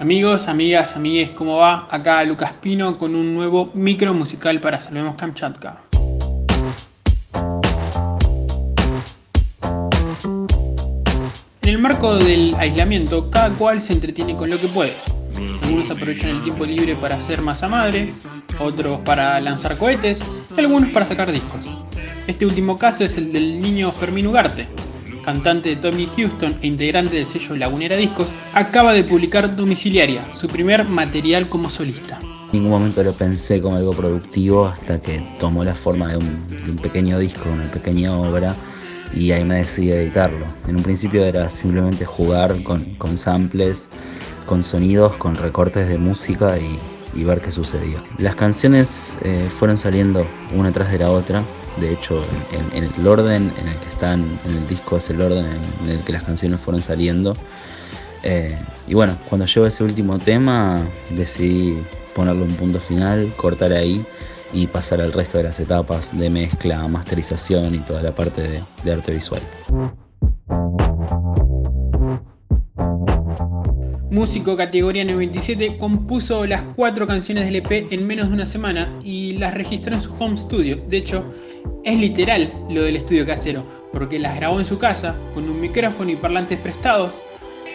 Amigos, amigas, amigues, ¿cómo va? Acá Lucas Pino con un nuevo micro musical para Salvemos Kamchatka. En el marco del aislamiento, cada cual se entretiene con lo que puede. Algunos aprovechan el tiempo libre para hacer masa madre, otros para lanzar cohetes y algunos para sacar discos. Este último caso es el del niño Fermín Ugarte, cantante de Tommy Houston e integrante del sello Lagunera Discos, acaba de publicar Domiciliaria, su primer material como solista. En ningún momento lo pensé como algo productivo hasta que tomó la forma de un, pequeño disco, una pequeña obra, y ahí me decidí a editarlo. En un principio era simplemente jugar con, samples, con sonidos, con recortes de música y, ver qué sucedía. Las canciones eh, fueron saliendo una tras de la otra de hecho, en, el orden en el que están en el disco es el orden en, el que las canciones fueron saliendo. Eh, y bueno, cuando llevo ese último tema, decidí ponerle un punto final, cortar ahí y pasar al resto de las etapas de mezcla, masterización y toda la parte de arte visual. Músico categoría 97, compuso las cuatro canciones del EP en menos de una semana y las registró en su home studio. De hecho, es literal lo del estudio casero, porque las grabó en su casa con un micrófono y parlantes prestados.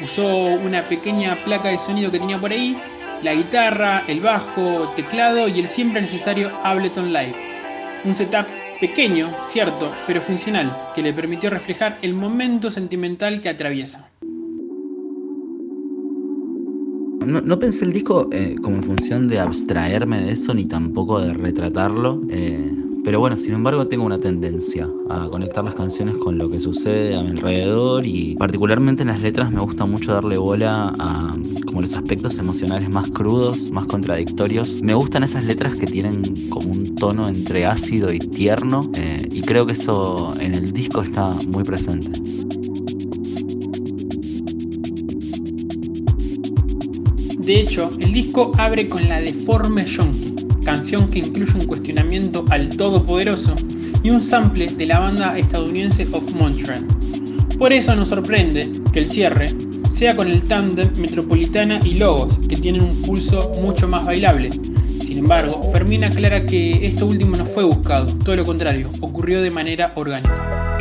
Usó una pequeña placa de sonido que tenía por ahí, la guitarra, el bajo, teclado y el siempre necesario Ableton Live. Un setup pequeño, cierto, pero funcional, que le permitió reflejar el momento sentimental que atraviesa. No, pensé el disco eh, como en función de abstraerme de eso ni tampoco de retratarlo. Eh, pero bueno, sin embargo tengo una tendencia a conectar las canciones con lo que sucede a mi alrededor y particularmente en las letras me gusta mucho darle bola a como los aspectos emocionales más crudos, más contradictorios. Me gustan esas letras que tienen como un tono entre ácido y tierno eh, y creo que eso en el disco está muy presente. De hecho, el disco abre con la deforme Yonki, canción que incluye un cuestionamiento al Todopoderoso y un sample de la banda estadounidense Of Montreal. Por eso nos sorprende que el cierre sea con el tándem Metropolitana y Logos, que tienen un pulso mucho más bailable. Sin embargo, Fermín aclara que esto último no fue buscado, todo lo contrario, ocurrió de manera orgánica.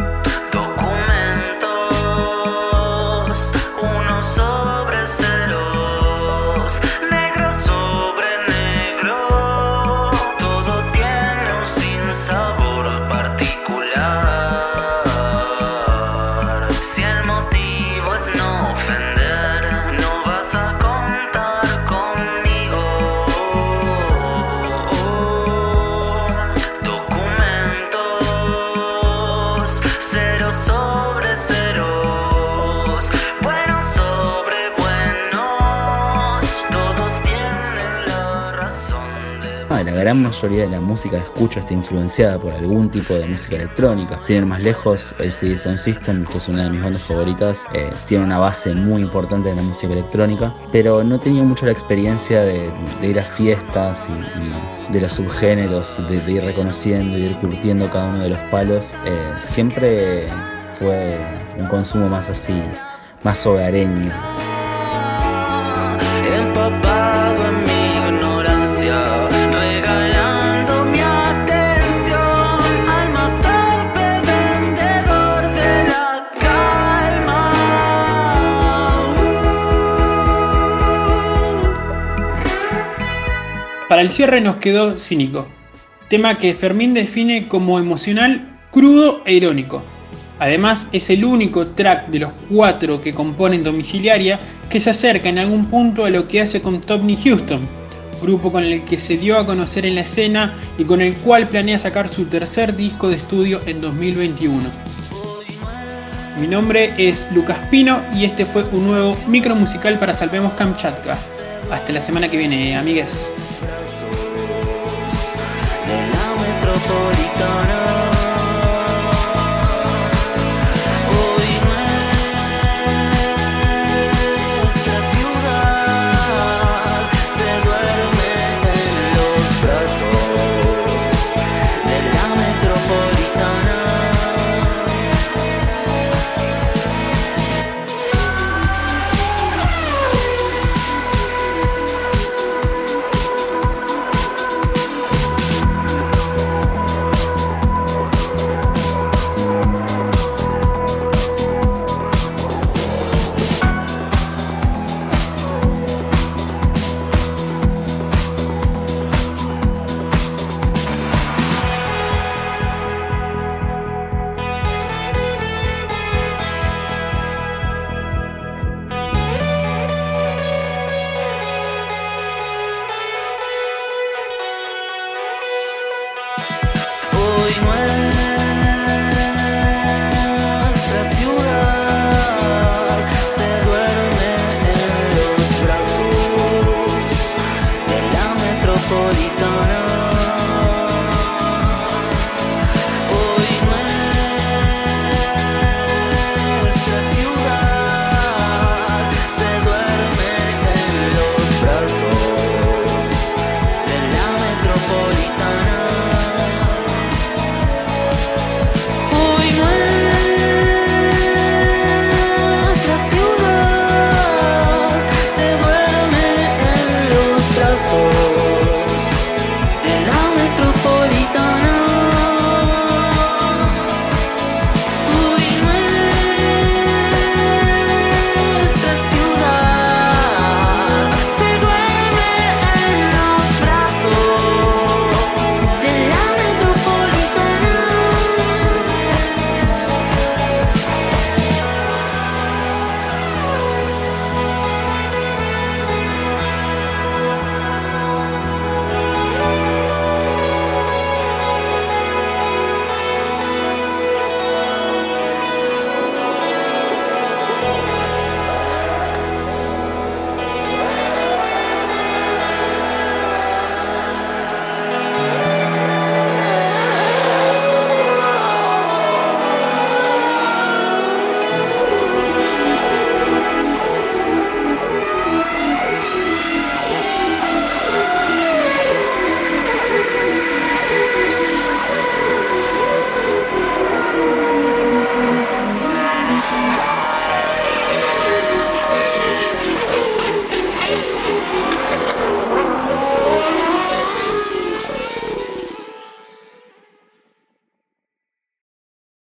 La gran mayoría de la música que escucho está influenciada por algún tipo de música electrónica. Sin ir más lejos, el CD Sound System, que es una de mis bandas favoritas, eh, tiene una base muy importante de la música electrónica, pero no tenía mucho la experiencia de, ir a fiestas y, de los subgéneros, de, ir reconociendo y ir curtiendo cada uno de los palos. Eh, siempre fue un consumo más así, más hogareño. Para el cierre nos quedó Cínico, tema que Fermín define como emocional, crudo e irónico. Además, es el único track de los cuatro que componen Domiciliaria que se acerca en algún punto a lo que hace con Topney Houston, grupo con el que se dio a conocer en la escena y con el cual planea sacar su tercer disco de estudio en 2021. Mi nombre es Lucas Pino y este fue un nuevo micro musical para Salvemos Kamchatka. Hasta la semana que viene, amigues. Metropolitana